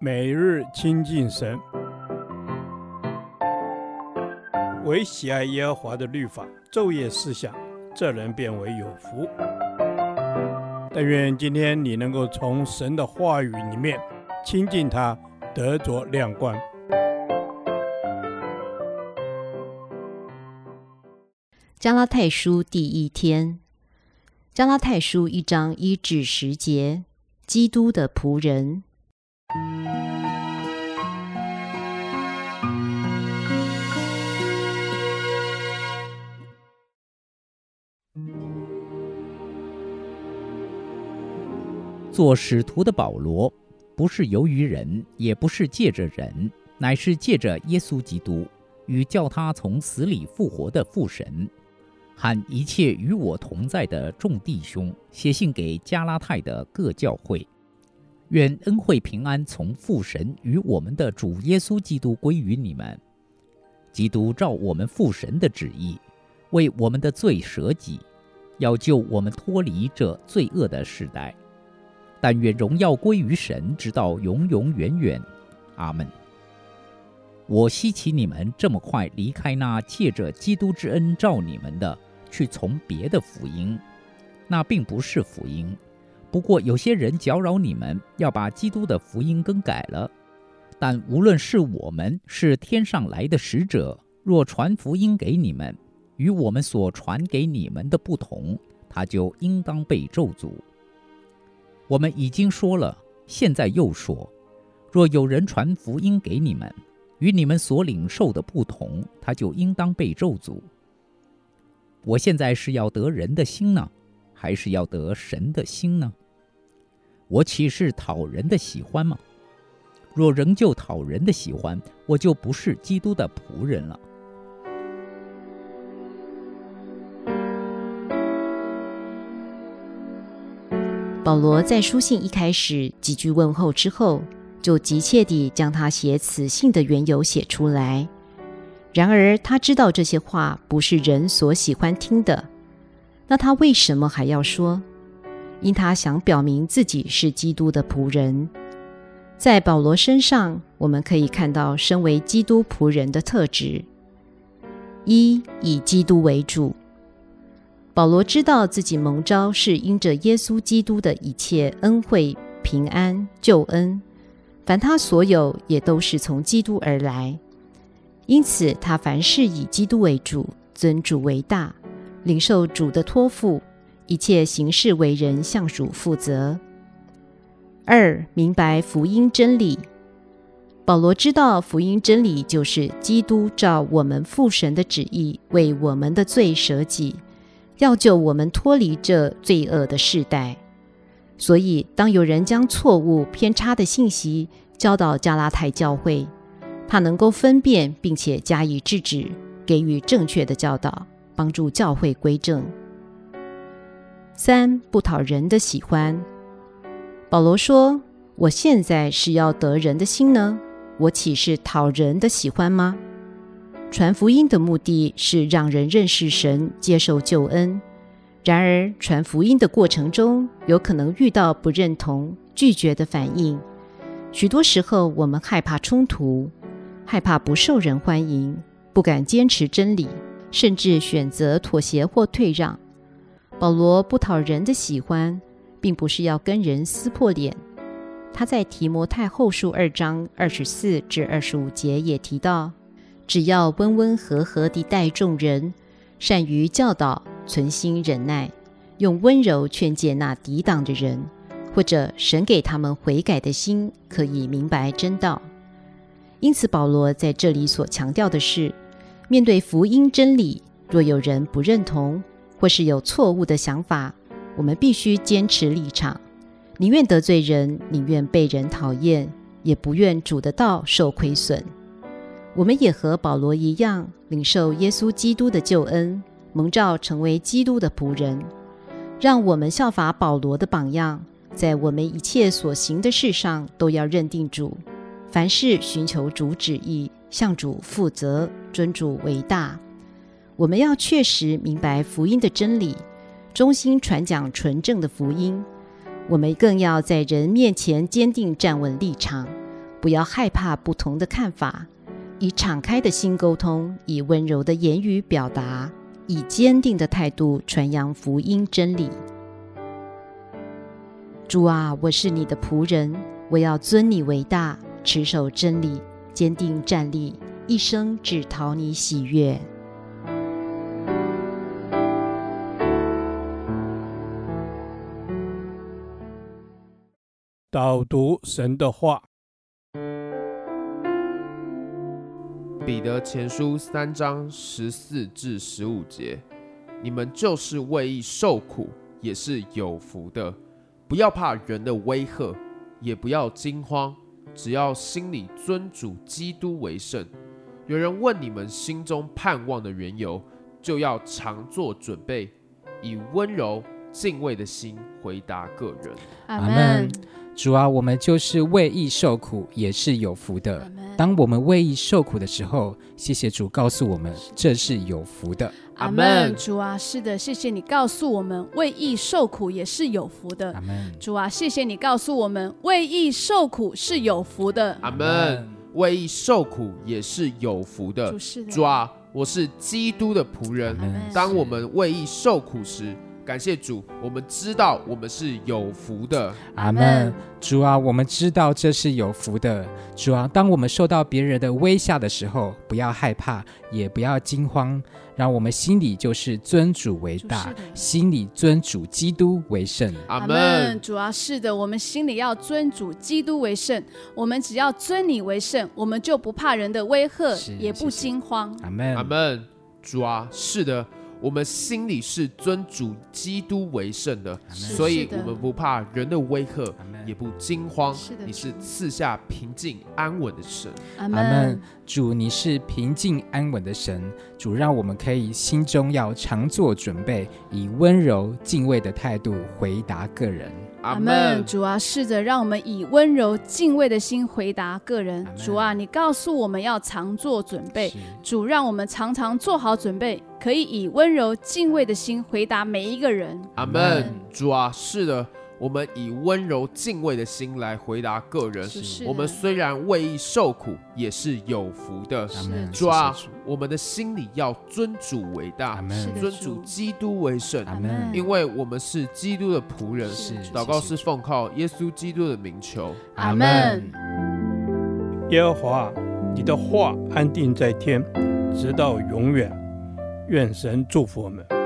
每日亲近神，唯喜爱耶和华的律法，昼夜思想，这人便为有福。但愿今天你能够从神的话语里面亲近他，得着亮光。加拉太书第一天，加拉太书一章一至十节，基督的仆人。做使徒的保罗，不是由于人，也不是借着人，乃是借着耶稣基督与叫他从死里复活的父神，和一切与我同在的众弟兄，写信给加拉太的各教会。愿恩惠平安从父神与我们的主耶稣基督归于你们。基督照我们父神的旨意，为我们的罪舍己，要救我们脱离这罪恶的时代。但愿荣耀归于神，直到永永远远。阿门。我希奇你们这么快离开那借着基督之恩召你们的，去从别的福音。那并不是福音。不过有些人搅扰你们，要把基督的福音更改了。但无论是我们，是天上来的使者，若传福音给你们，与我们所传给你们的不同，他就应当被咒诅。我们已经说了，现在又说：若有人传福音给你们，与你们所领受的不同，他就应当被咒诅。我现在是要得人的心呢，还是要得神的心呢？我岂是讨人的喜欢吗？若仍旧讨人的喜欢，我就不是基督的仆人了。保罗在书信一开始几句问候之后，就急切地将他写此信的缘由写出来。然而他知道这些话不是人所喜欢听的，那他为什么还要说？因他想表明自己是基督的仆人。在保罗身上，我们可以看到身为基督仆人的特质：一、以基督为主。保罗知道自己蒙召是因着耶稣基督的一切恩惠、平安、救恩，凡他所有也都是从基督而来，因此他凡事以基督为主，尊主为大，领受主的托付，一切行事为人向主负责。二、明白福音真理。保罗知道福音真理就是基督照我们父神的旨意，为我们的罪舍己。要救我们脱离这罪恶的世代，所以当有人将错误偏差的信息教导加拉太教会，他能够分辨并且加以制止，给予正确的教导，帮助教会归正。三、不讨人的喜欢。保罗说：“我现在是要得人的心呢，我岂是讨人的喜欢吗？”传福音的目的是让人认识神，接受救恩。然而，传福音的过程中，有可能遇到不认同、拒绝的反应。许多时候，我们害怕冲突，害怕不受人欢迎，不敢坚持真理，甚至选择妥协或退让。保罗不讨人的喜欢，并不是要跟人撕破脸。他在提摩太后书二章二十四至二十五节也提到。只要温温和和地待众人，善于教导，存心忍耐，用温柔劝诫那抵挡的人，或者神给他们悔改的心，可以明白真道。因此，保罗在这里所强调的是，面对福音真理，若有人不认同，或是有错误的想法，我们必须坚持立场，宁愿得罪人，宁愿被人讨厌，也不愿主的道受亏损。我们也和保罗一样，领受耶稣基督的救恩，蒙召成为基督的仆人。让我们效法保罗的榜样，在我们一切所行的事上都要认定主，凡事寻求主旨意，向主负责，尊主为大。我们要确实明白福音的真理，忠心传讲纯正的福音。我们更要在人面前坚定站稳立场，不要害怕不同的看法，以敞开的心沟通，以温柔的言语表达，以坚定的态度传扬福音真理。主啊，我是你的仆人，我要尊你为大，持守真理，坚定站立，一生只讨你喜悦。导读神的话，彼得前书三章十四至十五节，你们就是为义受苦，也是有福的。不要怕人的威吓，也不要惊慌，只要心里尊主基督为圣。有人问你们心中盼望的缘由，就要常做准备，以温柔敬畏的心回答个人。阿门。主啊，我们就是为义受苦，也是有福的。当我们为义受苦的时候，谢谢主告诉我们，这是有福的。阿门。主啊，是的，谢谢你告诉我们，为义受苦也是有福的。阿门。主啊，谢谢你告诉我们，为义受苦是有福的。阿门。为义受苦也是有福的。主的。主啊，我是基督的仆人。当我们为义受苦时，感谢主，我们知道我们是有福的。阿门。主啊，我们知道这是有福的。主啊，当我们受到别人的威吓的时候，不要害怕，也不要惊慌，让我们心里就是尊主为大，心里尊主基督为圣。阿门。主啊，是的，我们心里要尊主基督为圣。我们只要尊你为圣，我们就不怕人的威吓，也不惊慌。阿门。阿门。主啊，是的。我们心里是尊主基督为圣的，所以我们不怕人的威吓，也不惊慌。你是赐下平静安稳的神。阿门。主，你是平静安稳的神。主，让我们可以心中要常做准备，以温柔敬畏的态度回答个人。阿门。主啊，试着，让我们以温柔敬畏的心回答个人。主啊，你告诉我们要常做准备。主，让我们常常做好准备，可以以温柔敬畏的心回答每一个人。阿门。主啊，是的。我们以温柔敬畏的心来回答个人。我们虽然为义受苦，也是有福的。主啊，我们的心里要尊主为大，尊主基督为圣。因为我们是基督的仆人。祷告是奉靠耶稣基督的名求。阿门。耶和华，你的话安定在天，直到永远。愿神祝福我们。